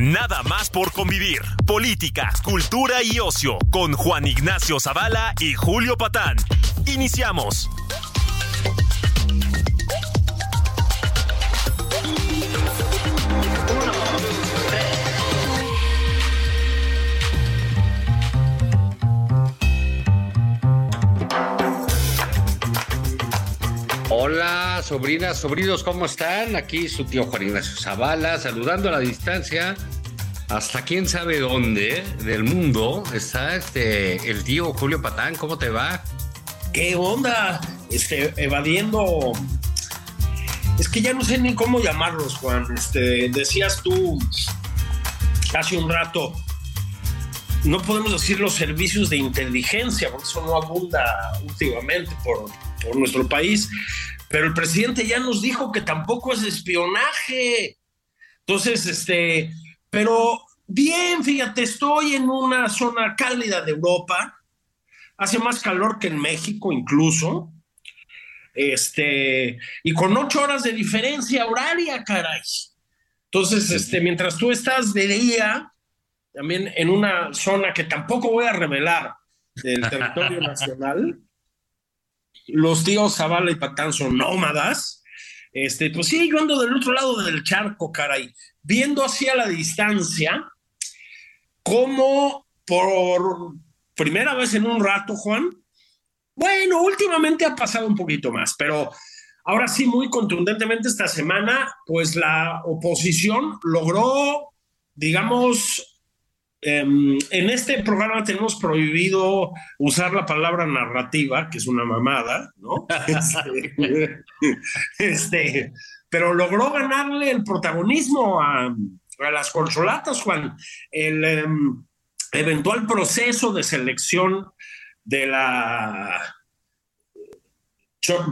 Nada más por convivir. Política, cultura y ocio con Juan Ignacio Zavala y Julio Patán. Iniciamos. Hola, sobrinas, sobrinos, ¿cómo están? Aquí su tío Juan Ignacio Zavala, saludando a la distancia. Hasta quién sabe dónde del mundo está este el tío Julio Patán. ¿Cómo te va? ¿Qué onda? Este, evadiendo. Es que ya no sé ni cómo llamarlos, Juan. Este, decías tú hace un rato, no podemos decir los servicios de inteligencia, porque eso no abunda últimamente por, por nuestro país, pero el presidente ya nos dijo que tampoco es espionaje. Entonces, este, pero bien, fíjate, estoy en una zona cálida de Europa, hace más calor que en México incluso, este, y con ocho horas de diferencia horaria, caray. Entonces, este, mientras tú estás de día, también en una zona que tampoco voy a revelar del territorio nacional, los tíos Zavala y Patán son nómadas. Este, pues sí, yo ando del otro lado del charco, caray, viendo hacia la distancia cómo por primera vez en un rato, Juan, bueno, últimamente ha pasado un poquito más, pero ahora sí, muy contundentemente esta semana, pues la oposición logró, digamos, Um, en este programa tenemos prohibido usar la palabra narrativa, que es una mamada, ¿no? este, este, pero logró ganarle el protagonismo a, a las consolatas, Juan. El um, eventual proceso de selección de la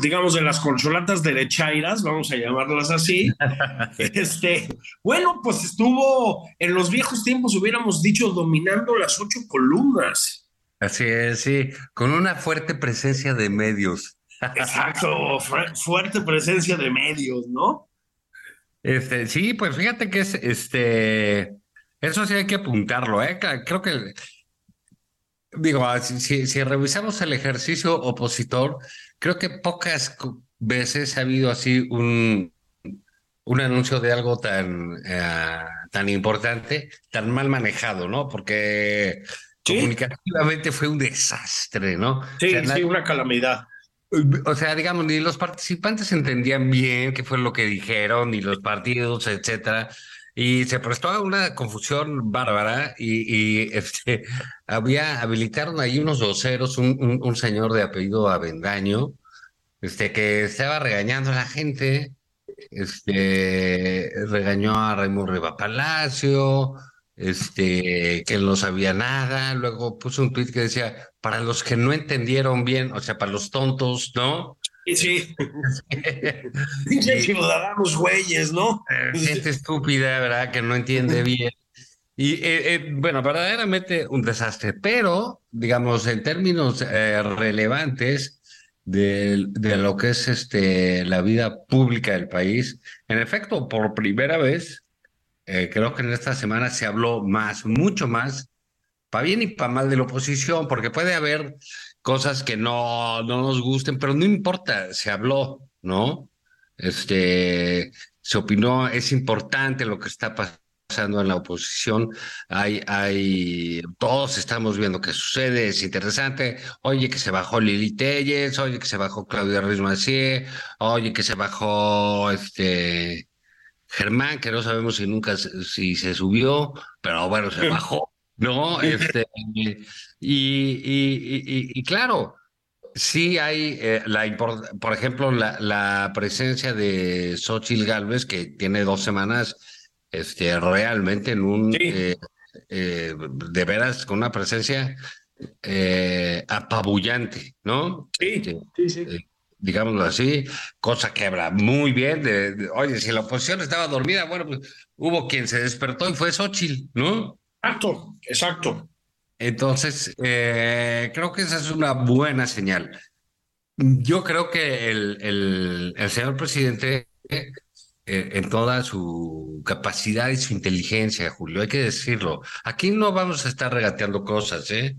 digamos, de las consolatas derechairas, vamos a llamarlas así. este, bueno, pues estuvo en los viejos tiempos, hubiéramos dicho, dominando las ocho columnas. Así es, sí, con una fuerte presencia de medios. Exacto, fuerte presencia de medios, ¿no? Este, sí, pues fíjate que es, este, eso sí hay que apuntarlo, ¿eh? Creo que, digo, si, si revisamos el ejercicio opositor, creo que pocas veces ha habido así un, un anuncio de algo tan, eh, tan importante, tan mal manejado, ¿no? Porque comunicativamente fue un desastre, ¿no? Sí, sí, una calamidad. O sea, digamos, ni los participantes entendían bien qué fue lo que dijeron, ni los partidos, etcétera. Y se prestó a una confusión bárbara y, este, había, habilitaron ahí unos doceros, un, un, señor de apellido Avendaño, este, que estaba regañando a la gente, este, regañó a Raimundo Riva Palacio, este, que no sabía nada, luego puso un tweet que decía, para los que no entendieron bien, o sea, para los tontos, ¿no? Sí, sí. ciudadanos güeyes, ¿no? Eh, gente estúpida, ¿verdad? Que no entiende bien. Y eh, eh, bueno, verdaderamente un desastre, pero digamos, en términos relevantes de, de, lo que es este, la vida pública del país, en efecto, por primera vez, creo que en esta semana se habló más, mucho más, para bien y para mal de la oposición, porque puede haber cosas que no, no nos gusten, pero no importa, se habló, ¿no? Este, se opinó, es importante lo que está pasando en la oposición. Hay, hay, todos estamos viendo qué sucede, es interesante. Oye, que se bajó Lili Telles, oye, que se bajó Claudia Ruiz Macié, oye, que se bajó este Germán, que no sabemos si nunca si se subió, pero bueno, se bajó. ¿no? Este, y, y, y, y, claro, Sí hay, eh, la, por ejemplo, la, la presencia de Xochitl Galvez, que tiene dos semanas este, realmente en un, eh, eh, de veras, con una presencia apabullante, ¿no? Sí, este, sí, sí. Digámoslo así, cosa que habla muy bien de, oye, si la oposición estaba dormida, bueno, pues hubo quien se despertó y fue Xochitl, ¿no? Exacto, exacto. Entonces, eh, creo que esa es una buena señal. Yo creo que el, el, el señor presidente, eh, en toda su capacidad y su inteligencia, Julio, hay que decirlo, aquí no vamos a estar regateando cosas, ¿eh?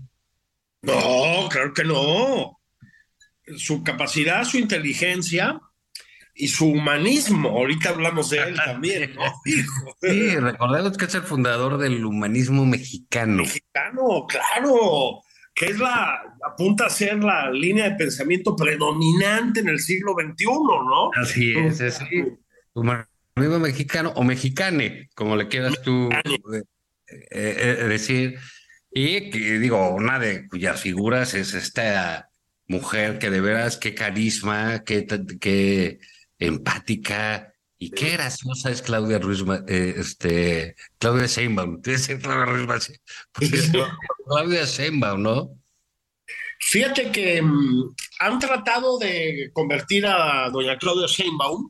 No, claro que no. Su capacidad, su inteligencia y su humanismo. Ahorita hablamos de él también, ¿no? Sí, recordemos que es el fundador del humanismo mexicano. Mexicano, claro, que es la, apunta a ser la línea de pensamiento predominante en el siglo XXI, ¿no? Así es, es humanismo mexicano o mexicane, como le quieras tú eh, eh, decir. Y que, digo, una de cuyas figuras es esta mujer que de veras, qué carisma, qué, qué empática y qué graciosa es Claudia Ruiz, eh, este, Claudia Sheinbaum. Claudia Sheinbaum, ¿no? Fíjate que mm, han tratado de convertir a doña Claudia Sheinbaum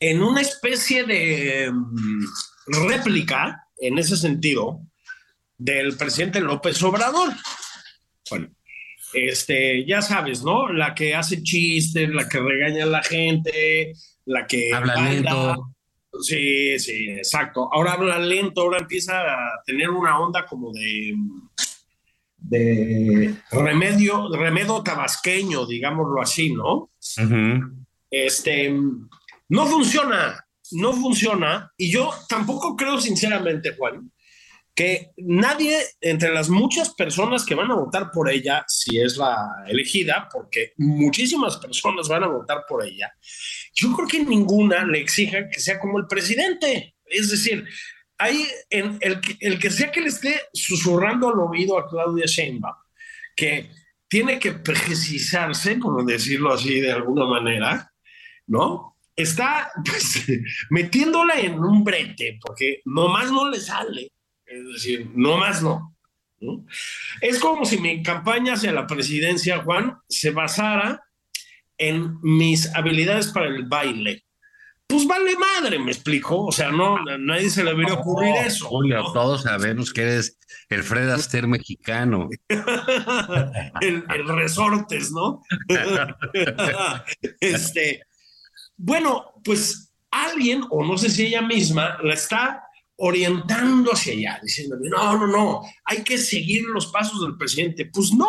en una especie de mm, réplica, en ese sentido, del presidente López Obrador. Bueno, este, ya sabes, ¿no? La que hace chistes, la que regaña a la gente, la que habla lento. Sí, sí, exacto. Ahora habla lento, ahora empieza a tener una onda como de de remedio, remedio tabasqueño, digámoslo así, ¿no? Este no funciona, no funciona, y yo tampoco creo sinceramente, Juan, que nadie entre las muchas personas que van a votar por ella, si es la elegida, porque muchísimas personas van a votar por ella, yo creo que ninguna le exija que sea como el presidente. Es decir, hay el que sea que le esté susurrando al oído a Claudia Sheinbaum, que tiene que precisarse, por decirlo así de alguna manera, ¿no? Está pues, metiéndola en un brete, porque nomás no le sale es decir, no más no. Es como si mi campaña hacia la presidencia, Juan, se basara en mis habilidades para el baile. Pues vale madre, me explico. O sea, no, a nadie se le debería ocurrir eso. Julio, todos sabemos que eres el Fred Astaire mexicano. el, el, resortes, ¿no? este, bueno, pues alguien, o no sé si ella misma, la está orientando hacia allá, diciéndole, no, no, no, hay que seguir los pasos del presidente. Pues no,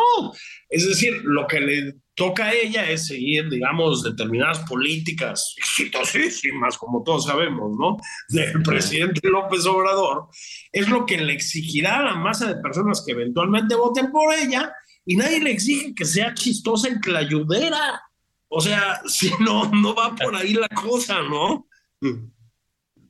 es decir, lo que le toca a ella es seguir, digamos, determinadas políticas exitosísimas, como todos sabemos, ¿no? Del presidente López Obrador, es lo que le exigirá a la masa de personas que eventualmente voten por ella y nadie le exige que sea chistosa y que la ayudera. O sea, si no, no va por ahí la cosa, ¿no?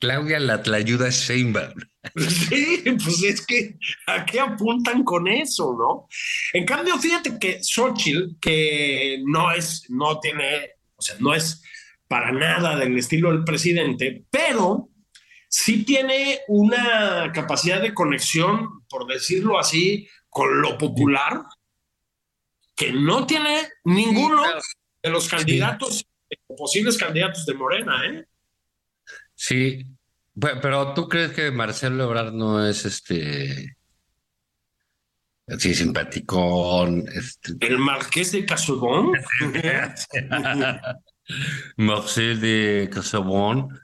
Claudia la Tlayuda Sheinbaum. Sí, pues es que a qué apuntan con eso, ¿no? En cambio, fíjate que Xochitl, que no es, no tiene, o sea, no es para nada del estilo del presidente, pero sí tiene una capacidad de conexión, por decirlo así, con lo popular, que no tiene ninguno de los candidatos, posibles candidatos de Morena, ¿eh? Sí, pero ¿tú crees que Marcelo Ebrard no es este así simpaticón? Este... ¿El Marqués de Casobón? Marcel de Casobón.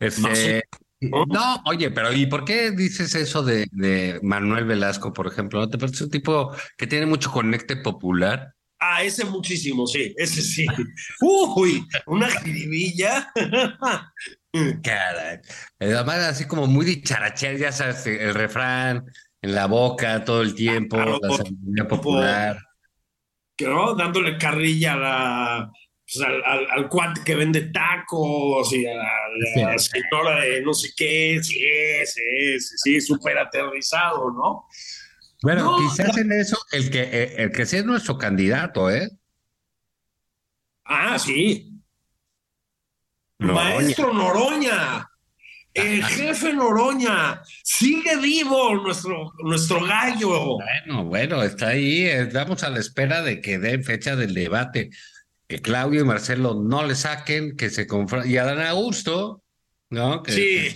Este, no, oye, pero ¿y por qué dices eso de, de Manuel Velasco, por ejemplo? ¿No te parece un tipo que tiene mucho conecte popular? Ah, ese muchísimo, sí, ese sí. Uy, una jiribilla. Caray. Además, así como muy dicharachel, ya sabes, el refrán en la boca todo el tiempo, la sabiduría popular. ¿no? Dándole carrilla a la, pues, al, al, cuate que vende tacos y a la, señora de no sé qué, sí, sí, sí, sí, súper aterrizado, ¿no? Bueno, quizás en eso el que, eh, el que sea nuestro candidato, ¿eh? Ah, sí. Maestro Noroña. El jefe Noroña, sigue vivo nuestro, nuestro gallo. Bueno, bueno, está ahí. Estamos a la espera de que den fecha del debate. Que Claudio y Marcelo no le saquen, que se confronten. Y Adán Augusto, ¿no? sí.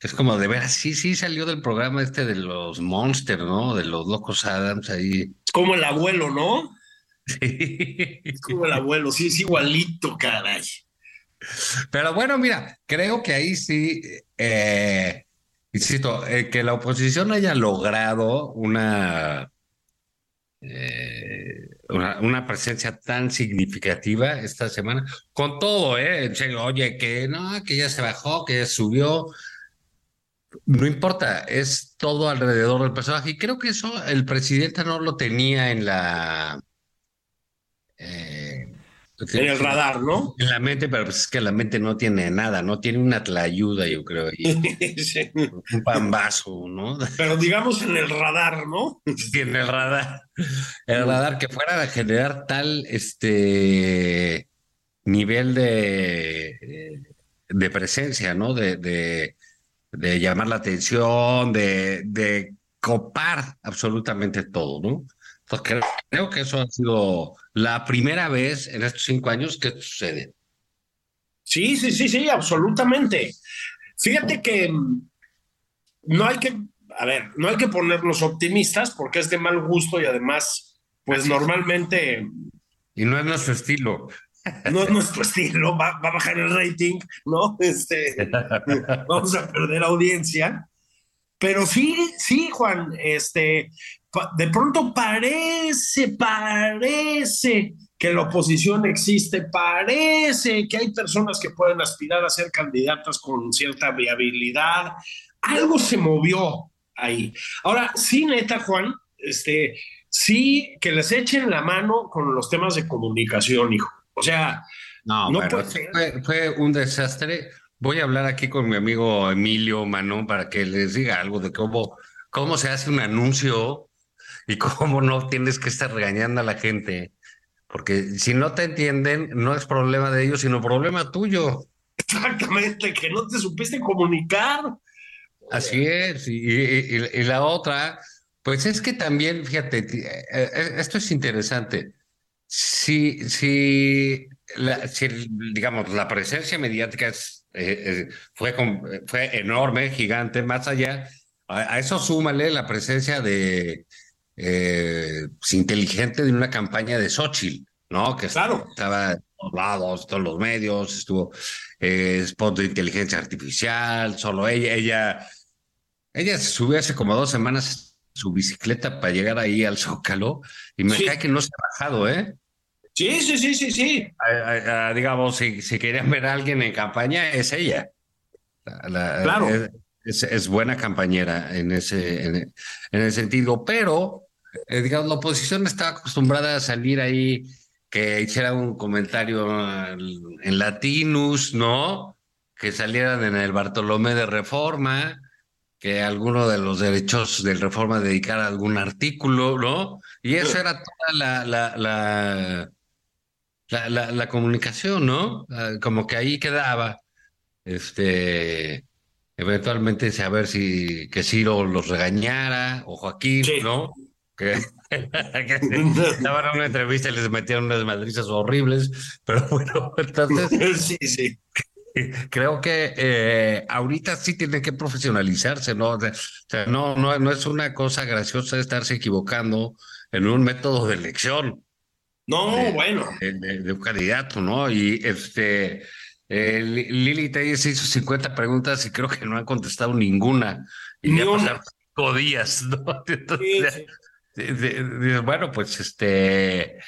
es como de ver, sí, sí salió del programa este de los Monsters, ¿no? De los locos Adams ahí. Como el abuelo, ¿no? Sí. como el abuelo, sí, es igualito, caray. Pero bueno, mira, creo que ahí sí, eh, insisto, eh, que la oposición haya logrado una, eh, una, presencia tan significativa esta semana, con todo, ¿eh? Oye, que no, que ya se bajó, que ya subió. No importa, es todo alrededor del personaje. Y creo que eso el presidente no lo tenía en la. En el radar, ¿no? En la mente, pero pues es que la mente no tiene nada, no tiene una tlayuda, yo creo. Un pambazo, ¿no? Pero digamos en el radar, ¿no? Sí, en el radar. El radar que fuera a generar tal este nivel de, de presencia, ¿no? De, de, de llamar la atención, de, de copar absolutamente todo, ¿no? Entonces creo que eso ha sido la primera vez en estos cinco años que sucede. Sí, sí, sí, sí, absolutamente. Fíjate que mm, no hay que, a ver, no hay que ponernos optimistas porque es de mal gusto y además, pues normalmente... Y no es nuestro estilo. No es nuestro estilo, va, va a bajar el rating, ¿no? Este, vamos a perder audiencia. Pero sí, sí, Juan, este, de pronto parece, parece que la oposición existe, parece que hay personas que pueden aspirar a ser candidatas con cierta viabilidad. Algo se movió ahí. Ahora, sí, neta, Juan, este, sí que les echen la mano con los temas de comunicación, hijo. O sea, no, no fue, fue, un desastre. Voy a hablar aquí con mi amigo Emilio Manón para que les diga algo de cómo, cómo se hace un anuncio y cómo no tienes que estar regañando a la gente. Porque si no te entienden, no es problema de ellos, sino problema tuyo. Exactamente, que no te supiste comunicar. Así es. Y, la otra, pues es que también, fíjate, eh, eh, esto es interesante. Si, si, digamos, la presencia mediática eh, fue, fue enorme, gigante, más allá, a eso súmale la presencia de, eh, pues, inteligente de una campaña de Xochitl, ¿no? Que claro. estaba en todos lados, todos los medios, estuvo eh, spot de inteligencia artificial, solo ella, ella, ella se subió hace como dos semanas su bicicleta para llegar ahí al Zócalo y me cae que no se ha bajado, ¿eh? Sí, sí, sí, sí, sí. digamos, si, si, querían ver a alguien en campaña, es ella. claro. Es, buena campañera en ese, en, en ese sentido, pero eh, digamos, la oposición estaba acostumbrada a salir ahí, que hiciera un comentario en Latinus, ¿no? Que salieran en el Bartolomé de Reforma, que alguno de los derechos del Reforma dedicara algún artículo, ¿no? Y eso era toda la, la, la, la, la comunicación, ¿no? Ah, como que ahí quedaba. Este eventualmente saber si que Ciro los regañara o Joaquín, ¿no? Que, estaban en una entrevista y les metieron unas madrizas horribles, pero bueno, entonces sí, sí. Creo que eh, ahorita sí tiene que profesionalizarse, ¿no? O sea, no, no, no es una cosa graciosa estarse equivocando en un método de elección. No, bueno. De, un candidato, ¿no? Y este, eh, Lili Telles hizo 50 preguntas y creo que no han contestado ninguna. Y ya pasaron cinco días, ¿no? Entonces, bueno, pues este,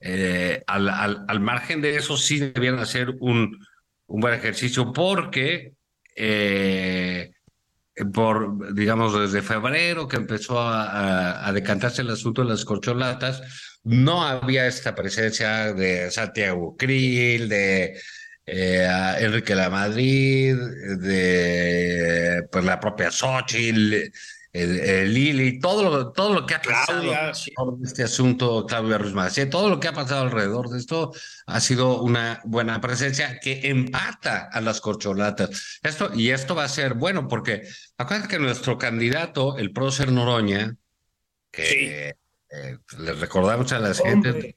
eh, al, al, margen de eso sí debían hacer un, un buen ejercicio porque, eh, por, digamos, desde febrero que empezó a, decantarse el asunto de las corcholatas, no había esta presencia de Santiago Krill, de eh, Enrique La Madrid, de pues, la propia Xochitl, Lili, todo lo, todo lo que ha pasado este asunto, Claudia Ruiz todo lo que ha pasado alrededor de esto ha sido una buena presencia que empata a las corcholatas. Esto, y esto va a ser bueno porque acuérdate que nuestro candidato, el prócer Noroña, que eh, le recordamos a la gente,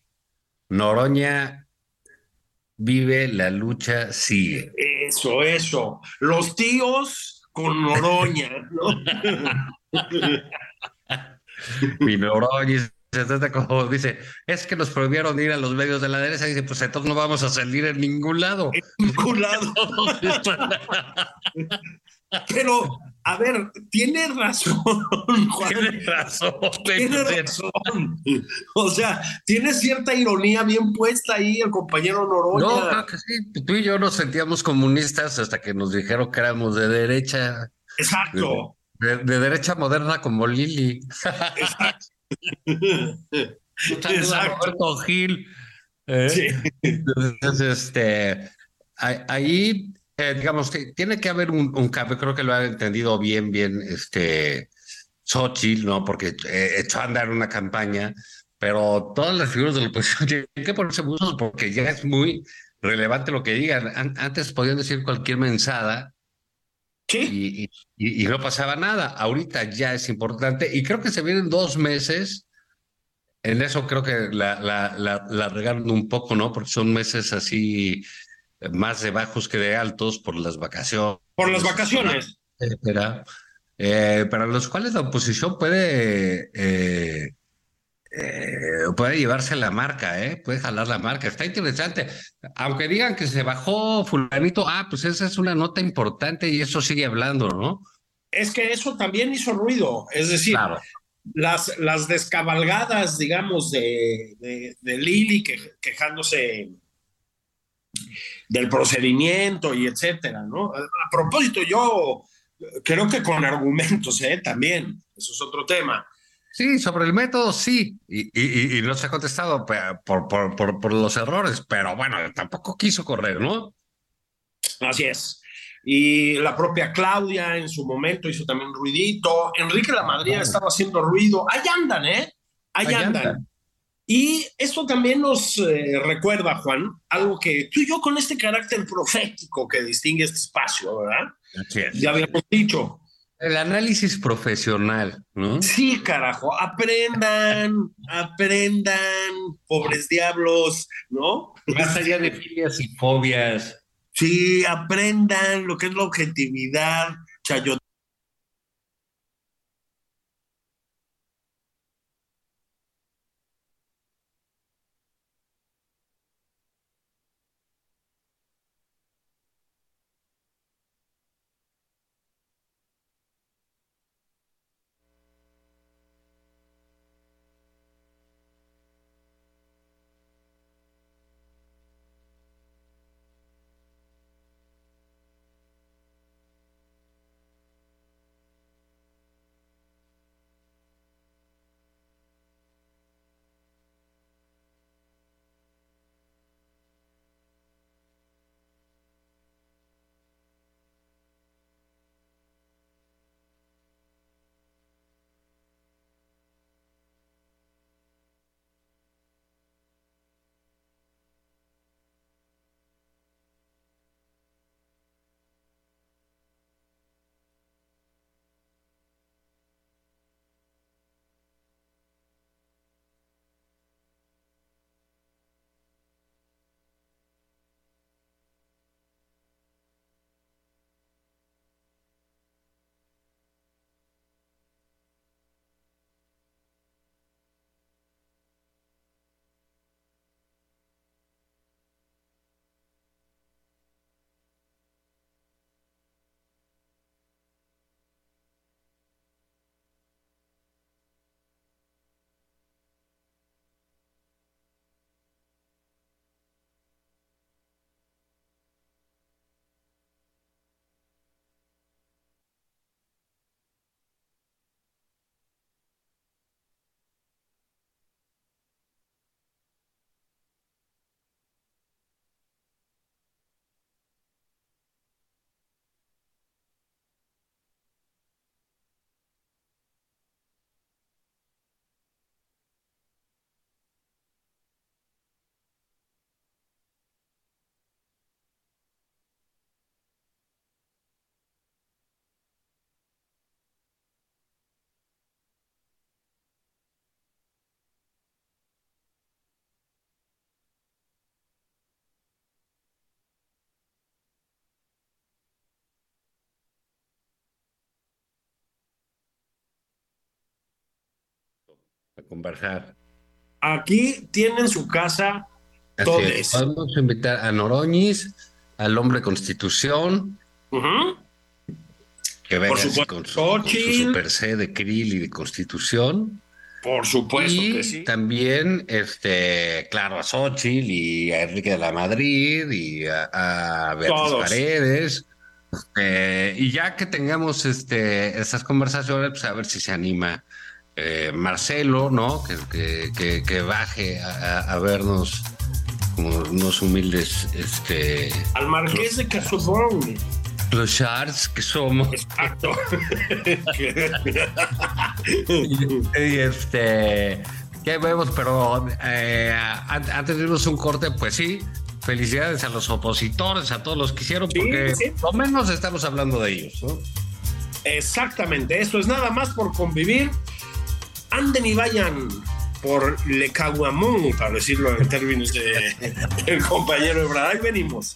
Noroña vive, la lucha sigue. Eso, eso. Los tíos con Noroña, ¿no? Como dice, es que nos prohibieron ir a los medios de la derecha. Y dice, pues entonces no vamos a salir en ningún lado. En ningún lado. Pero, a ver, tiene razón, Juan. Tiene razón. Tiene razón. O sea, tiene cierta ironía bien puesta ahí el compañero Noroña. No, creo que sí. Tú y yo nos sentíamos comunistas hasta que nos dijeron que éramos de derecha. Exacto. De, derecha moderna como Lili. Exacto. Exacto. Gil. ¿eh? Sí. Entonces, este, ahí eh, digamos, que tiene que haber un, cambio, creo que lo ha entendido bien, bien, este, Xochitl, ¿no? Porque eh, echó a andar una campaña, pero todas las figuras de la oposición tienen que ponerse muchos porque ya es muy relevante lo que digan. antes podían decir cualquier mensada y, y, no pasaba nada. Ahorita ya es importante y creo que se vienen dos meses. En eso creo que la, la, la, la regaron un poco, ¿no? Porque son meses así más de bajos que de altos por las vacaciones. Por las vacaciones. Etcétera, eh, para los cuales la oposición puede, eh, eh, puede llevarse la marca, ¿eh? puede jalar la marca. Está interesante. Aunque digan que se bajó fulanito, ah, pues esa es una nota importante y eso sigue hablando, ¿no? Es que eso también hizo ruido. Es decir, las, las descabalgadas, digamos, de, de, Lili quejándose del procedimiento y etcétera, ¿no? A, propósito, yo creo que con argumentos, ¿eh? También, eso es otro tema. Sí, sobre el método sí, y, y, no se ha contestado por, por, por, por, los errores, pero bueno, tampoco quiso correr, ¿no? Así es. Y la propia Claudia en su momento hizo también ruidito. Enrique La Madrid estaba haciendo ruido. Ahí andan, ¿eh? Ahí, andan. Y esto también nos eh, recuerda, Juan, algo que tú y yo con este carácter profético que distingue este espacio, ¿verdad? Ya habíamos dicho. El análisis profesional, ¿no? Sí, carajo, aprendan, aprendan, pobres diablos, ¿no? Más allá de filias y fobias. Sí, aprendan lo que es la objetividad, a conversar. Aquí tienen su casa todos. es. Podemos invitar a Noroñis, al hombre Constitución, que venga así supuesto, con su, con su Xochitl. super C de Krill y de Constitución. Por supuesto y que sí. también, este, claro, a Xochitl y a Enrique de la Madrid y a, a Beatriz Todos. Paredes. Este, y ya que tengamos este, esas conversaciones, pues a ver si se anima eh, Marcelo, ¿no? Que, que, que, que baje a, vernos como unos humildes, este, Al marqués de Casobón. los shards que somos. Exacto. Y este, ¿qué vemos? Pero eh, an- antes de irnos un corte, pues sí, felicidades a los opositores, a todos los que hicieron, Sí, porque sí. lo menos estamos hablando de ellos, ¿no? Exactamente, esto es nada más por convivir. Anden y vayan por Le Caguamón, para decirlo en términos de el compañero Ebrard. Ahí venimos.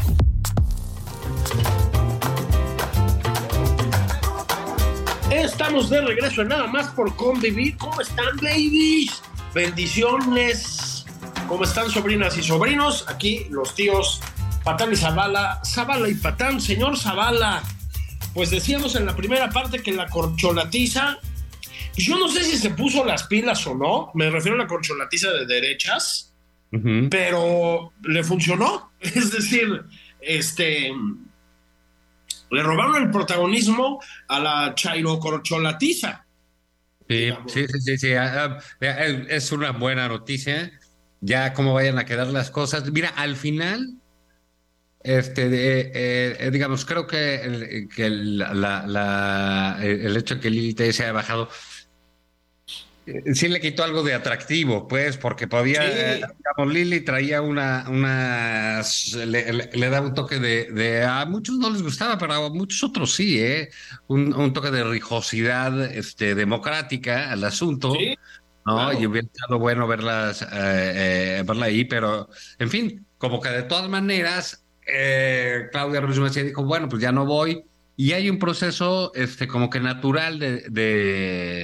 Estamos de regreso en nada más por convivir. ¿Cómo están, babies? Bendiciones. ¿Cómo están, sobrinas y sobrinos? Aquí los tíos Patán y Zavala. Zavala y Patán. Señor Zavala, pues decíamos en la primera parte que la corcholatiza, pues yo no sé si se puso las pilas o no. Me refiero a la corcholatiza de derechas, pero le funcionó. Es decir, este le robaron el protagonismo a la Chairo Corcholatiza. Sí, sí, sí, sí, sí. Ah, ah, eh, Es una buena noticia. Ya cómo vayan a quedar las cosas. Mira, al final, este, eh, eh, digamos, creo que el, que el, la, la- el el hecho de que Tellez se haya bajado eh, sí le quitó algo de atractivo, pues, porque podía, Sí. eh, digamos, Lili traía una, una, le, le- le daba un toque de, de, a muchos no les gustaba, pero a muchos otros sí, ¿eh? Un, un toque de rijosidad, este, democrática al asunto. Sí, ¿no? claro. Y hubiera estado bueno verlas, eh, eh, verla ahí, pero en fin, como que de todas maneras, eh, Claudia Ruiz Massieu dijo, bueno, pues ya no voy. Y hay un proceso, este, como que natural de, de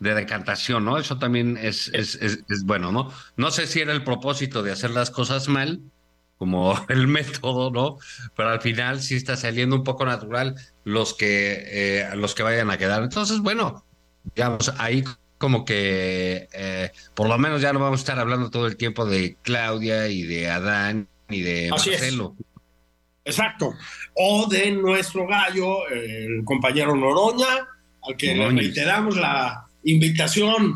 De decantación, ¿no? Eso también es, es, es, es bueno, ¿no? No sé si era el propósito de hacer las cosas mal, como el método, ¿no? Pero al final sí está saliendo un poco natural los que, eh, los que vayan a quedar. Entonces, bueno, digamos, ahí como que eh, por lo menos ya no vamos a estar hablando todo el tiempo de Claudia y de Adán y de Así. Marcelo. exacto. O de nuestro gallo, el compañero Noroña, al que le reiteramos la invitación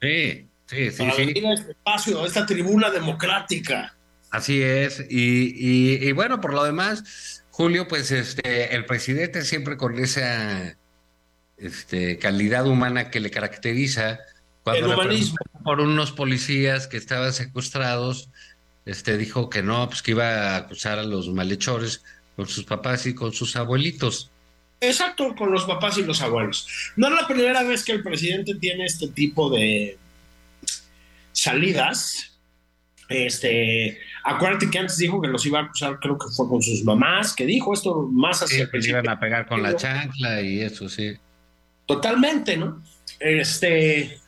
Sí, sí, sí, para sí. venir a este espacio, a esta tribuna democrática. Así es, y, y, y bueno, por lo demás, Julio, pues este, el presidente siempre con esa este, calidad humana que le caracteriza, Cuando por unos policías que estaban secuestrados, este dijo que no, pues que iba a acusar a los malhechores con sus papás y con sus abuelitos. Exacto, con los papás y los abuelos. No es la primera vez que el presidente tiene este tipo de salidas. Este, acuérdate que antes dijo que los iba a acusar, creo que fue con sus mamás, que dijo esto más hacia el principio. iban a pegar con la chancla y eso, sí. Totalmente, ¿no? Este,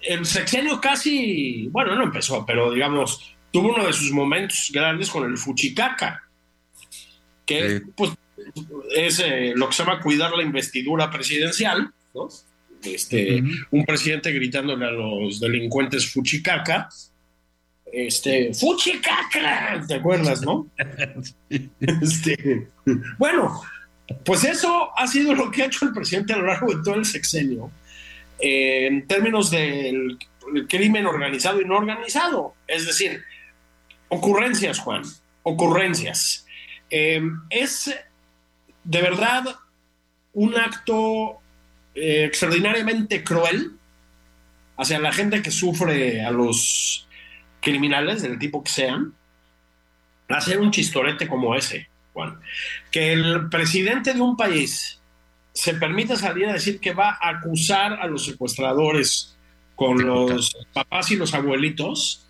el sexenio casi, bueno, no empezó, pero digamos, tuvo uno de sus momentos grandes con el Fuchicaca, que pues es eh, lo que se llama cuidar la investidura presidencial, ¿no? Este, Un presidente gritándole a los delincuentes Fuchicaca, este, Fuchicaca, ¿te acuerdas, no? este, bueno, pues eso ha sido lo que ha hecho el presidente a lo largo de todo el sexenio, eh, en términos del crimen organizado y no organizado. Es decir, ocurrencias, Juan, ocurrencias. Eh, es de verdad un acto eh, extraordinariamente cruel hacia la gente que sufre a los criminales, del tipo que sean, hacer un chistorete como ese, Juan. Que el presidente de un país se permita salir a decir que va a acusar a los secuestradores con los papás y los abuelitos,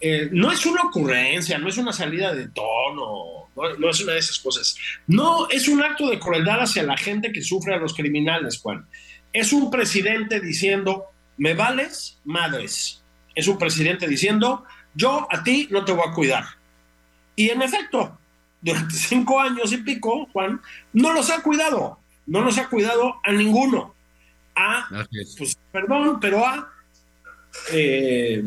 eh, no es una ocurrencia, no es una salida de tono, no, es una de esas cosas. No es un acto de crueldad hacia la gente que sufre a los criminales, Juan. Es un presidente diciendo, me vales madres. Es un presidente diciendo, yo a ti no te voy a cuidar. Y en efecto, durante cinco años y pico, Juan, no los ha cuidado. No los ha cuidado a ninguno. A, pues, perdón, pero a eh,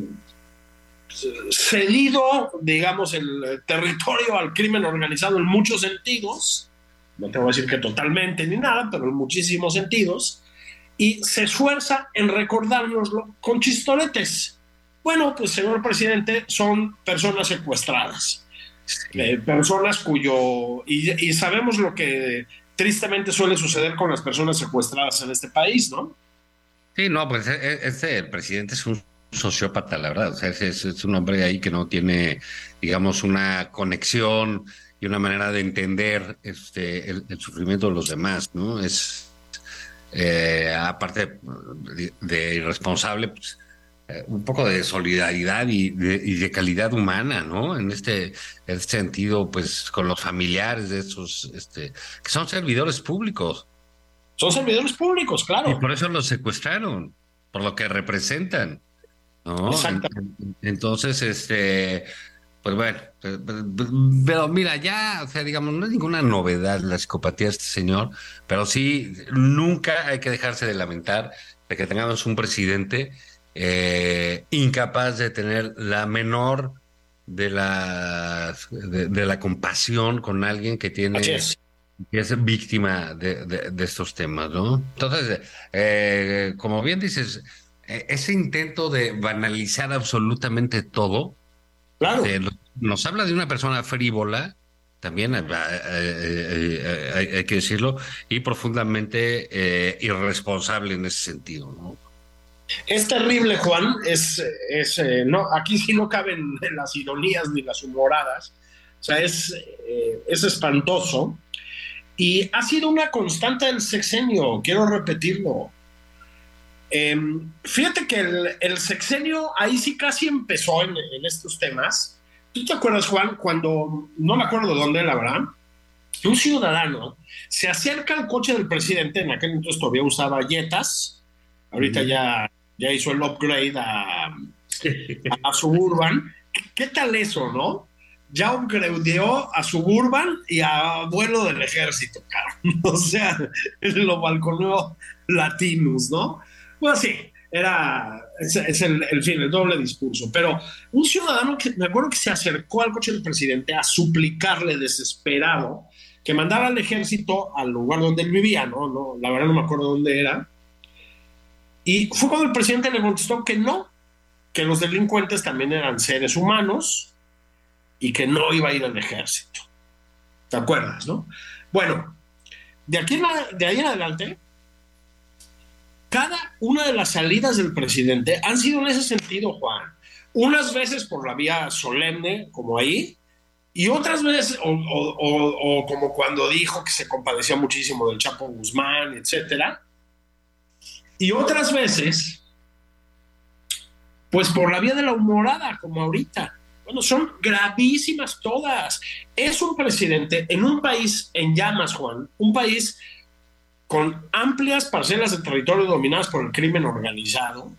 cedido, digamos, el territorio al crimen organizado en muchos sentidos, no te voy a decir que totalmente ni nada, pero en muchísimos sentidos, y se esfuerza en recordárnoslo con chistoretes. Bueno, pues señor presidente, son personas secuestradas, eh, personas cuyo, y, sabemos lo que tristemente suele suceder con las personas secuestradas en este país, ¿no? Sí, no, pues este el presidente es un sociópata, la verdad. O sea, es, un hombre ahí que no tiene, digamos, una conexión y una manera de entender este, el, sufrimiento de los demás, ¿no? Es, eh, aparte de, irresponsable, pues, eh, un poco de solidaridad y de, calidad humana, ¿no? En este, en este sentido, pues, con los familiares de esos, este, que son servidores públicos. Son servidores públicos, claro. Y por eso los secuestraron, por lo que representan. ¿No? Entonces, este, pues bueno, pero mira, ya, o sea, digamos, no es ninguna novedad la psicopatía de este señor, pero sí, nunca hay que dejarse de lamentar de que tengamos un presidente eh, incapaz de tener la menor de la, de, la compasión con alguien que tiene... Que es víctima de, estos temas, ¿no? Entonces, eh, como bien dices, ese intento de banalizar absolutamente todo, claro. nos habla de una persona frívola, también eh, eh, eh, hay, que decirlo, y profundamente irresponsable en ese sentido. ¿no? Es terrible, Juan. Es, es no, aquí sí no caben las ironías ni las humoradas. O sea, es, es espantoso. Y ha sido una constante del sexenio, quiero repetirlo. Em, fíjate que el, sexenio ahí sí casi empezó en, estos temas. ¿Tú te acuerdas, Juan, cuando, no me acuerdo dónde, la verdad, un ciudadano se acerca al coche del presidente, en aquel entonces todavía usaba Jetas, ahorita ya, ya hizo el upgrade a, a Suburban. ¿Qué, tal eso, no? Ya upgradeó a Suburban y a vuelo del ejército, caro. O sea, lo balconeó Latinus, ¿no? Pues sí, era, es, el, fin, el doble discurso. Pero un ciudadano que me acuerdo que se acercó al coche del presidente a suplicarle desesperado que mandara al ejército al lugar donde él vivía, ¿no? no la verdad no me acuerdo dónde era. Y fue cuando el presidente le contestó que no, que los delincuentes también eran seres humanos y que no iba a ir al ejército. ¿Te acuerdas, no? Bueno, de aquí de ahí en adelante, cada una de las salidas del presidente han sido en ese sentido, Juan. Unas veces por la vía solemne, como ahí, y otras veces, o, como cuando dijo que se compadecía muchísimo del Chapo Guzmán, etcétera. Y otras veces, pues por la vía de la humorada, como ahorita. Bueno, son gravísimas todas. Es un presidente en un país en llamas, Juan, un país con amplias parcelas de territorio dominadas por el crimen organizado,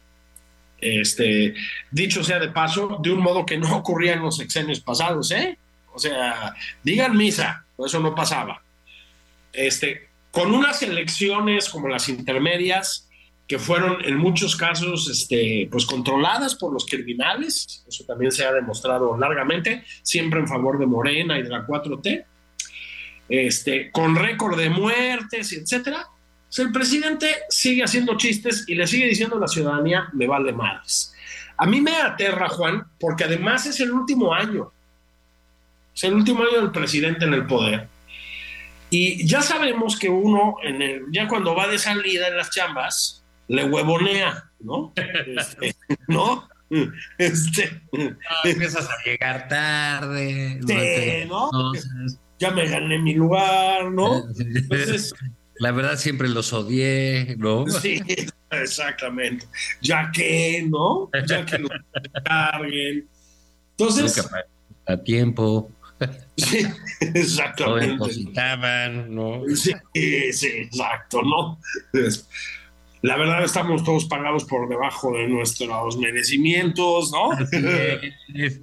este, dicho sea de paso, de un modo que no ocurría en los sexenios pasados, ¿eh? O sea, digan misa, eso no pasaba. Este, con unas elecciones como las intermedias, que fueron en muchos casos este, pues controladas por los criminales, eso también se ha demostrado largamente, siempre en favor de Morena y de la 4T, este, con récord de muertes, etcétera, pues el presidente sigue haciendo chistes y le sigue diciendo a la ciudadanía, me vale madres. A mí me aterra, Juan, porque además es el último año. Es el último año del presidente en el poder. Y ya sabemos que uno, en el, ya cuando va de salida en las chambas, le huevonea, ¿no? Este, ¿No? Este, empiezas a llegar tarde. ¿no? Ya me gané mi lugar, ¿no? Entonces, la verdad siempre los odié, ¿no? Sí, exactamente. Ya que, ¿no? Ya que los carguen. Entonces. a tiempo. Sí, exactamente. depositaban, ¿no? Sí, sí, exacto, ¿no? La verdad estamos todos pagados por debajo de nuestros merecimientos, ¿no? Así es,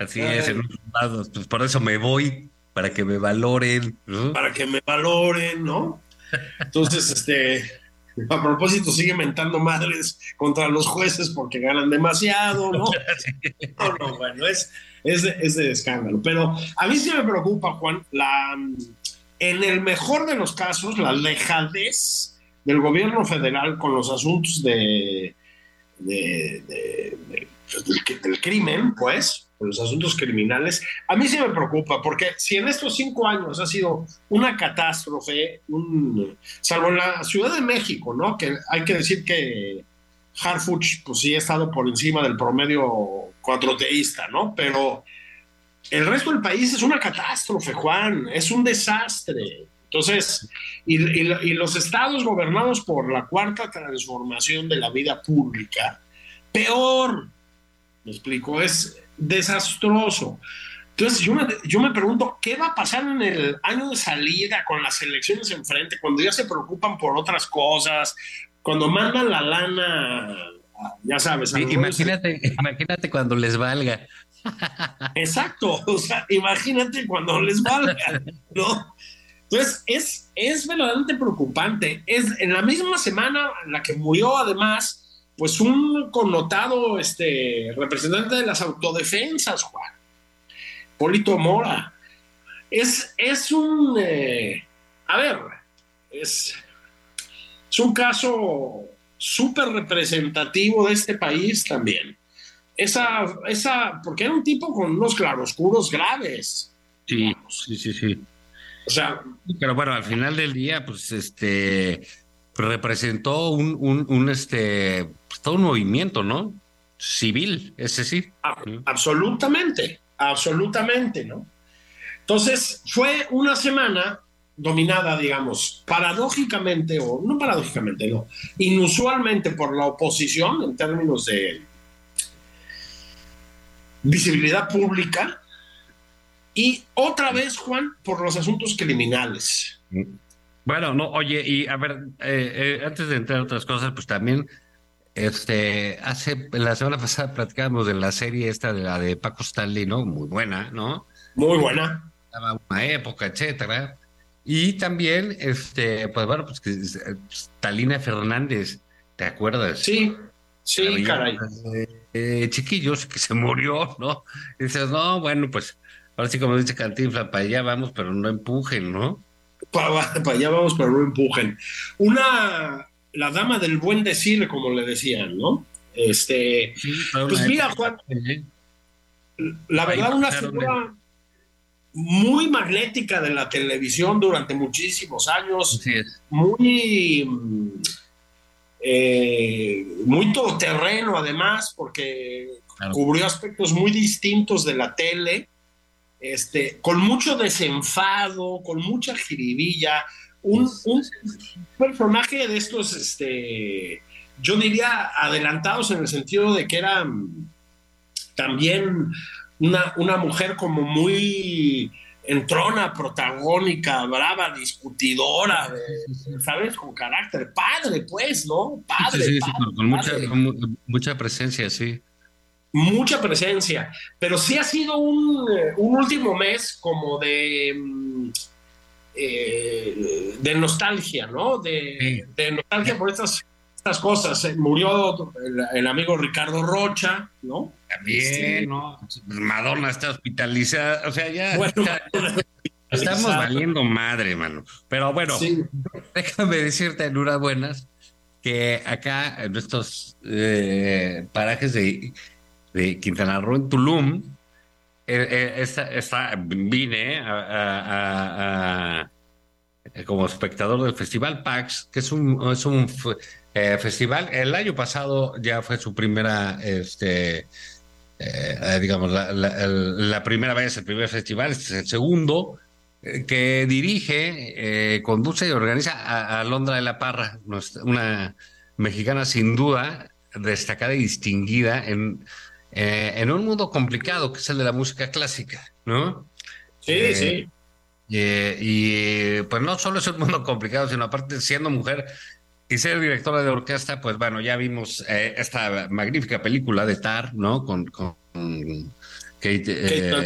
así es en otros lados. Pues por eso me voy para que me valoren. Para que me valoren, ¿no? Entonces, este, a propósito, sigue mentando madres contra los jueces porque ganan demasiado, ¿no? No, no, bueno, es, es, de, escándalo. Pero a mí sí me preocupa, Juan, la, en el mejor de los casos, la lejadez del gobierno federal con los asuntos de, de, del crimen, pues, los asuntos criminales, a mí sí me preocupa, porque si en estos cinco años ha sido una catástrofe, salvo en la Ciudad de México, ¿no? Que hay que decir que Harfuch, pues sí ha estado por encima del promedio cuatroteísta, ¿no? Pero el resto del país es una catástrofe, Juan, es un desastre. Entonces, y, y los estados gobernados por la cuarta transformación de la vida pública, peor, me explico, es desastroso. Entonces yo me, yo me pregunto, ¿qué va a pasar en el año de salida con las elecciones enfrente, cuando ya se preocupan por otras cosas, cuando mandan la lana, ya sabes. imagínate, imagínate cuando les valga. Exacto, o sea, imagínate cuando les valga, ¿no? Entonces, es, es verdaderamente preocupante. Es en la misma semana en la que murió, además, pues un connotado este, representante de las autodefensas, Juan, Polito Mora. Es, es un, eh, a ver, es, es un caso súper representativo de este país también. Esa, esa, porque era un tipo con unos claroscuros graves. Sí, sí, sí, sí. O sea. Pero bueno, al final del día, pues este representó un, un, un este todo un movimiento, ¿no? Civil, ese sí. absolutamente, absolutamente, ¿no? Entonces, fue una semana dominada, digamos, paradójicamente, o no paradójicamente, no, inusualmente por la oposición en términos de visibilidad pública, y otra vez, Juan, por los asuntos criminales. Bueno, no, oye, y a ver, eh, eh, antes de entrar a otras cosas, pues también este, hace, la semana pasada platicábamos de la serie esta de la de Paco Stanley, ¿no? Muy buena, ¿no? Muy buena. Una época, etcétera. Y también, este, pues bueno, pues que Talina Fernández, ¿te acuerdas? Sí, sí, caray. Eh, chiquillos que se murió, ¿no? Y dices, no, bueno, pues ahora sí como dice Cantinfla, para allá vamos, pero no empujen, ¿no? Para, para allá vamos, pero no empujen. Una la dama del buen decir, como le decían, ¿no? Este, pues mira, Juan, la verdad, una figura muy magnética de la televisión durante muchísimos años, muy eh, muy todoterreno además, porque cubrió aspectos muy distintos de la tele, este, con mucho desenfado, con mucha jiribilla, un, un personaje de estos, este, yo diría, adelantados en el sentido de que era también una, una mujer como muy entrona, protagónica, brava, discutidora, ¿sabes? Con carácter, padre, pues, ¿no? Padre. Sí, sí, con, Mucha, con, mucha, presencia, sí. Mucha presencia, pero sí ha sido un, un último mes como de, mm, eh, de nostalgia, ¿no? De, de nostalgia por estas estas cosas. Eh, murió el, amigo Ricardo Rocha, ¿no? También, ¿no? Madonna está hospitalizada, o sea, ya. estamos valiendo madre, mano. Pero bueno, déjame decirte en unas buenas que acá en estos eh, parajes de, de, Quintana Roo, en Tulum, eh, esta, vine a, como espectador del Festival PAX, que es un, es un eh, festival. El año pasado ya fue su primera, este, eh, digamos, la, primera vez, el primer festival, este es el segundo, eh, que dirige, conduce y organiza a, Londra de la Parra, una mexicana sin duda destacada y distinguida en, en un mundo complicado que es el de la música clásica, ¿no? Sí, sí. y pues no solo es un mundo complicado, sino aparte siendo mujer, y ser directora de orquesta, pues bueno, ya vimos eh, esta magnífica película de Tar, ¿no? Con, con Kate, eh,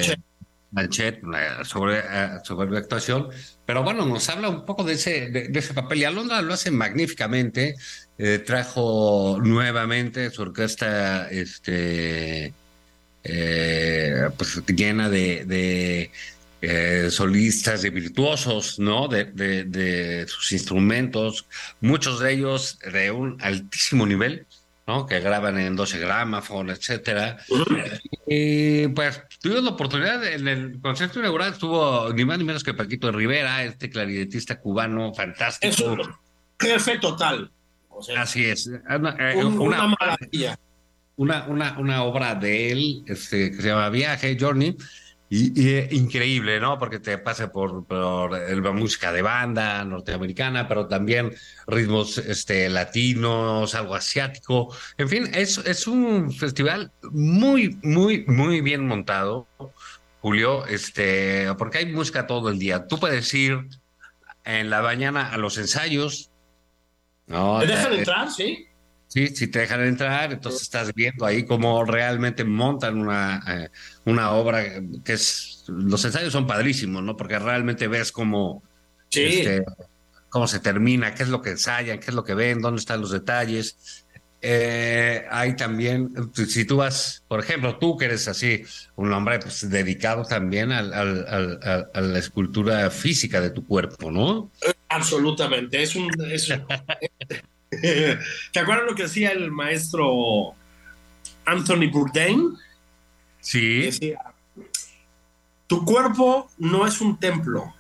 sobre, eh, sobre la actuación. Pero bueno, nos habla un poco de ese, de, ese papel. Y Alondra lo hace magníficamente. Eh, trajo nuevamente su orquesta este, pues llena de eh, solistas de virtuosos, ¿no? De, de, sus instrumentos, muchos de ellos de un altísimo nivel, ¿no? Que graban en 12 gramáfonos, etcétera. Y pues tuvimos la oportunidad, en el concierto inaugural estuvo ni más ni menos que Paquito Rivera, este clarinetista cubano fantástico. jefe total. Así es. Una, eh, una, maravilla. Una, una, una obra de él este, que se llama Viaje, Journey y, y, increíble, ¿no? Porque te pasa por, por la música de banda norteamericana, pero también ritmos este, latinos, algo asiático. En fin, es, es un festival muy, muy, muy bien montado, Julio, este, porque hay música todo el día. Tú puedes ir en la mañana a los ensayos. ¿No? ¿Te dejan entrar? Sí. Sí, si te dejan entrar, entonces estás viendo ahí cómo realmente montan una, eh, una obra que es. Los ensayos son padrísimos, ¿no? Porque realmente ves cómo. Este, cómo se termina, qué es lo que ensayan, qué es lo que ven, dónde están los detalles. Eh, hay también, si tú vas, por ejemplo, tú que eres así, un hombre pues, dedicado también al, al, a la escultura física de tu cuerpo, ¿no? Absolutamente, es un... Es ¿Te acuerdas lo que decía el maestro Anthony Bourdain? Sí. Decía, tu cuerpo no es un templo,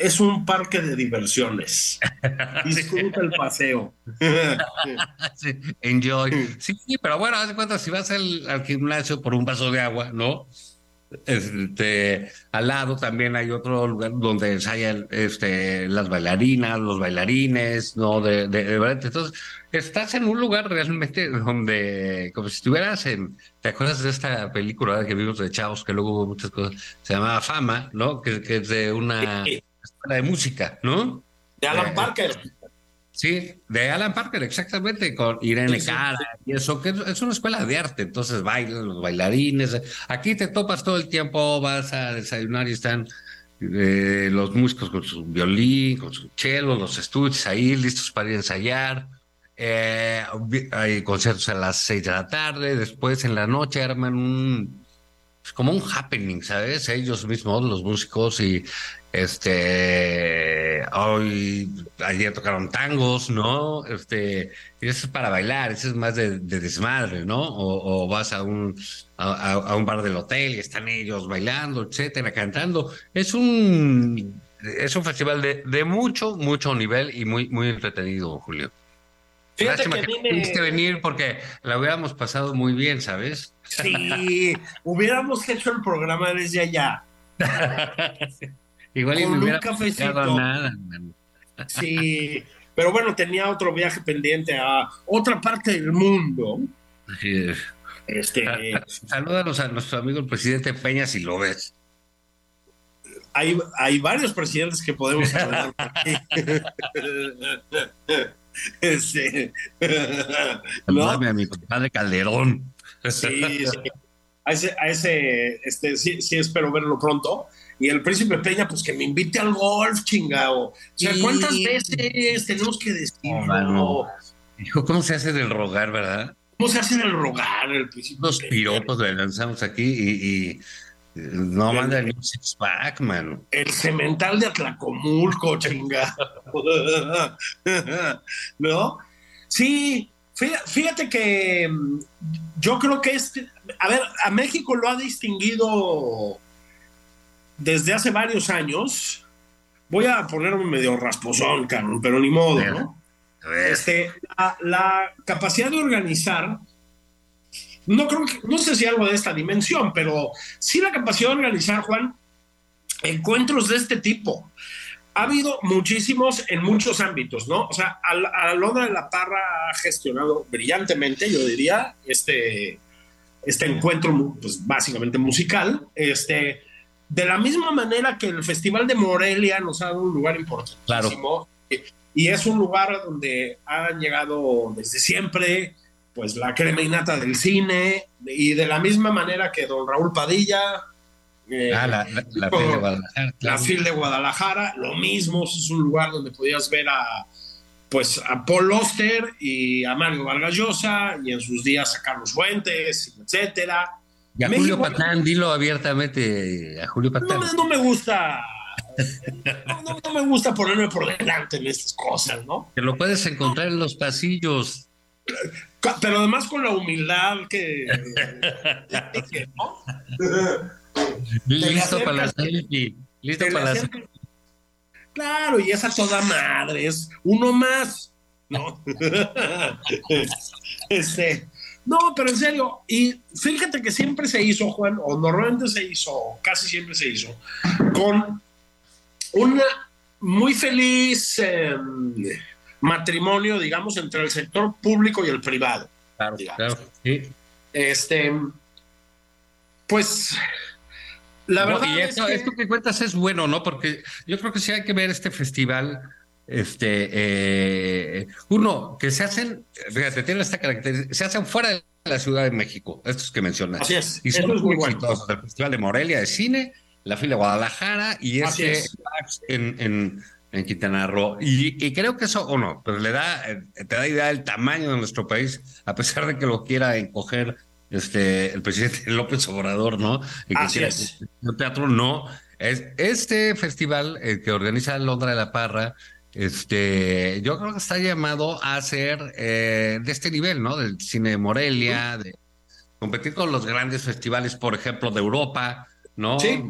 es un parque de diversiones. Disfruta el paseo. enjoy. Sí, pero bueno, haz de cuenta, si vas al, al, gimnasio por un vaso de agua, ¿no? Este, al lado también hay otro lugar donde ensayan este, las bailarinas, los bailarines, ¿no? De, de, Entonces, estás en un lugar realmente donde, como si estuvieras en, ¿te acuerdas de esta película que vimos de Chavos, que luego hubo muchas cosas, se llamaba Fama, ¿no? Que, que es de una escuela de música, ¿no? De Alan eh, Parker. Sí, de Alan Parker, exactamente, con Irene Cara y eso, que es una escuela de arte, entonces bailan los bailarines. Aquí te topas todo el tiempo, vas a desayunar y están eh, los músicos con su violín, con su cello, los estudios ahí listos para ir a ensayar. Eh, hay conciertos a las seis de la tarde, después en la noche arman un como un happening, ¿sabes? Ellos mismos, los músicos, y este, hoy, ayer tocaron tangos, ¿no? Este, y eso es para bailar, eso es más de, desmadre, ¿no? O, vas a un, a, un bar del hotel y están ellos bailando, etcétera, cantando. Es un, es un festival de, de mucho, mucho nivel y muy, muy entretenido, Julio. Fíjate Lástima que que me- venir porque la hubiéramos pasado muy bien, ¿sabes? Sí, hubiéramos hecho el programa desde allá. Igual y Con no un hubiera cafecito. nada. Sí, pero bueno, tenía otro viaje pendiente a otra parte del mundo. Sí. Este, Salúdanos a nuestro amigo el presidente Peña si lo ves. hay, hay varios presidentes que podemos saludar. Este, ¿no? A mi compadre Calderón. Sí, sí. A ese, a ese este, sí, sí espero verlo pronto. Y el príncipe Peña, pues que me invite al golf, chingado. O sea. ¿cuántas veces tenemos que decirlo? No, mano. Hijo, ¿cómo se hace del rogar, verdad? ¿Cómo se hace el rogar el príncipe Peña? piropos le lanzamos aquí y, y, no manda ni un six pack, mano. El cemental de Atlacomulco, chinga. ¿No? Sí, fí- fíjate que mm, yo creo que este, a ver, a México lo ha distinguido desde hace varios años. Voy a ponerme medio rasposón, cabrón, pero ni modo, ¿no? Este, la, la capacidad de organizar, no creo que, no sé si algo de esta dimensión, pero sí la capacidad de organizar, Juan, encuentros de este tipo. Ha habido muchísimos en muchos ámbitos, ¿no? O sea, a, Londra de la Parra ha gestionado brillantemente, yo diría, este, este encuentro, pues básicamente musical. Este, de la misma manera que el Festival de Morelia nos ha dado un lugar importantísimo. Y es un lugar donde han llegado desde siempre, pues la crema innata del cine, y de la misma manera que don Raúl Padilla, eh, ah, la, la, la FIL de Guadalajara, la. FIL de Guadalajara, lo mismo, es un lugar donde podías ver a pues a Paul Oster y a Mario Vargas Llosa, y en sus días a Carlos Fuentes, etcétera. Y a México- Julio Patán, dilo abiertamente a Julio Patán. no me gusta. No, no- no me gusta ponerme por delante en estas cosas, ¿no? Que lo puedes encontrar en los pasillos. Pero además con la humildad que. que, ¿no? Listo acercas- para la selfie. Listo para la acercas- Claro, y esa toda madre es uno más, ¿no? este, no, pero en serio, y fíjate que siempre se hizo, Juan, o normalmente se hizo, casi siempre se hizo, con una muy feliz eh, matrimonio, digamos, entre el sector público y el privado. Claro, digamos. claro. Sí. Este, pues, la No, verdad y es que- esto que cuentas es bueno, ¿no? Porque yo creo que sí hay que ver este festival. Este, eh, uno, que se hacen, fíjate, tiene esta característica, se hacen fuera de la Ciudad de México, estos que mencionas. Así es, Y son es muy bueno. exitosos. El Festival de Morelia de Cine, la fila de Guadalajara y este es. En, en, en Quintana Roo. Y, y creo que eso, o no, pero le da, eh, te da idea del tamaño de nuestro país, a pesar de que lo quiera encoger este, el presidente López Obrador, ¿no? Y que Así quiera es. el teatro, no. Es, este festival eh, que organiza Londra de la Parra, este, yo creo que está llamado a ser eh, de este nivel, ¿no? Del cine de Morelia, de competir con los grandes festivales, por ejemplo, de Europa, ¿no? Sí.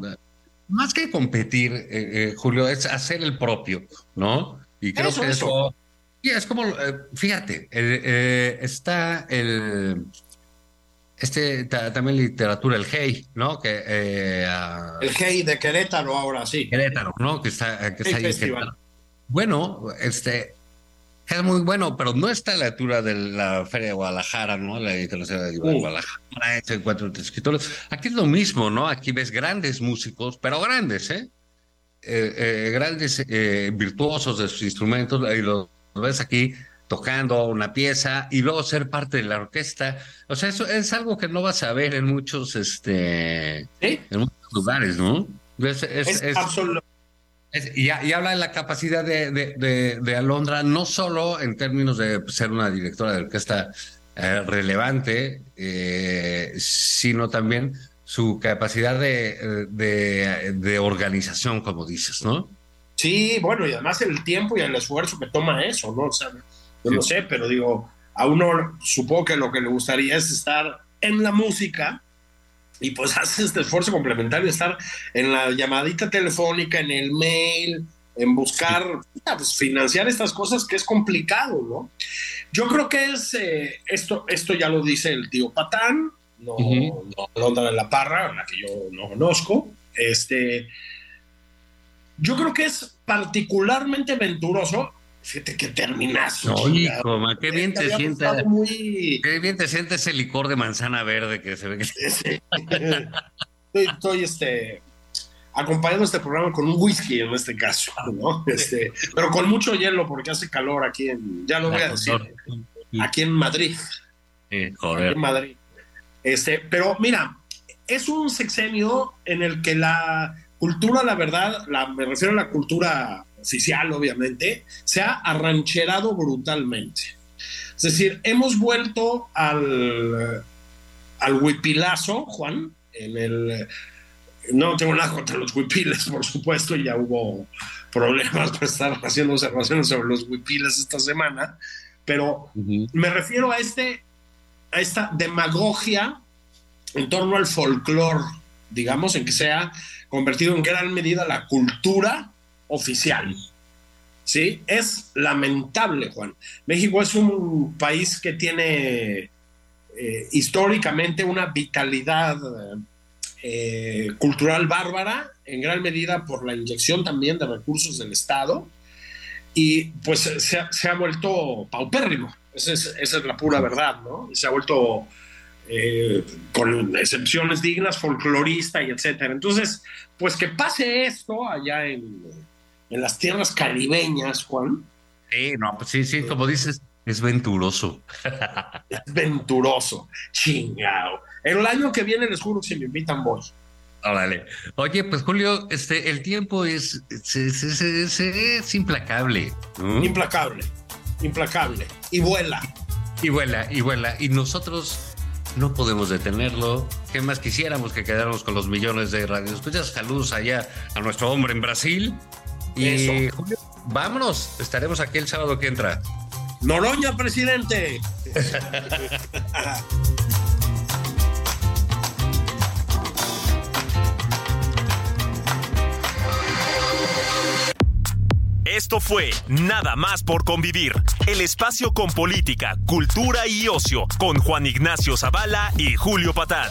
Más que competir, eh, eh, Julio, es hacer el propio, ¿no? Y creo Eso, que eso. eso, sí, es como, fíjate, está el, este, ta- también literatura, el Hey, ¿no? Que, El Hey de Querétaro ahora sí. Querétaro, ¿no? Que está, que está ahí en. Querétaro. Bueno, este es muy bueno, pero no está a la altura de la Feria de Guadalajara, ¿no? La Internacional de. Guadalajara, este encuentro entre escritores. Aquí es lo mismo, ¿no? Aquí ves grandes músicos, pero grandes, ¿eh? Eh, eh, grandes eh, virtuosos de sus instrumentos, y los ves aquí tocando una pieza y luego ser parte de la orquesta. O sea, eso es algo que no vas a ver en muchos, este, ¿Sí? en muchos lugares, ¿no? Es, es- Es, es- absoluto. Es- y, ha- y habla de la capacidad de, de, de- de Alondra, no solo en términos de ser una directora de orquesta eh, relevante, eh, sino también su capacidad de, de, de organización, como dices, ¿no? Sí, bueno, y además el tiempo y el esfuerzo que toma eso, ¿no? O sea, yo Sí. no sé, pero digo, a uno supongo que lo que le gustaría es estar en la música y pues hace este esfuerzo complementario, estar en la llamadita telefónica, en el mail, en buscar pues, financiar estas cosas que es complicado, ¿no? Yo creo que es, eh, esto, esto ya lo dice el tío Patán, no, Ronda de la Parra, la que yo no conozco, este, yo creo que es particularmente venturoso Fíjate que terminas. Oye, qué bien te sienta. Qué bien te siente ese licor de manzana verde que se ve que. estoy, estoy, este, acompañando este programa con un whisky en este caso, ¿no? Este, pero con mucho hielo porque hace calor aquí en, ya lo voy a decir, aquí en Madrid. joder. en Madrid. Este, pero mira, es un sexenio en el que la cultura, la verdad, la, me refiero a la cultura oficial, obviamente, se ha arrancherado brutalmente. Es decir, hemos vuelto al, al huipilazo, Juan, en el no tengo nada contra los huipiles, por supuesto, ya hubo problemas por estar haciendo observaciones sobre los huipiles esta semana, pero me refiero a, este, a esta demagogia en torno al folclore, digamos, en que se ha convertido en gran medida la cultura oficial. ¿Sí? Es lamentable, Juan. México es un país que tiene eh, históricamente una vitalidad eh, cultural bárbara, en gran medida por la inyección también de recursos del Estado, y pues se ha, vuelto paupérrimo. Esa es, la pura verdad, ¿no? Se ha vuelto, eh, con excepciones dignas, folclorista y etcétera. Entonces, pues que pase esto allá en, en las tierras caribeñas, Juan. Sí, no, pues sí, sí, como dices, es venturoso. es venturoso, chingado. El año que viene les juro que si me invitan voy. Órale. Oye, pues Julio, este, el tiempo es, es, implacable. Implacable, implacable. Y vuela. Y vuela, y vuela. Y nosotros no podemos detenerlo. ¿Qué más quisiéramos que quedáramos con los millones de radioescuchas? Saludos allá a nuestro hombre en Brasil. Y Julio, vámonos. Estaremos aquí el sábado que entra. Noroña, presidente. Esto fue Nada más por convivir, el espacio con política, cultura y ocio, con Juan Ignacio Zavala y Julio Patal.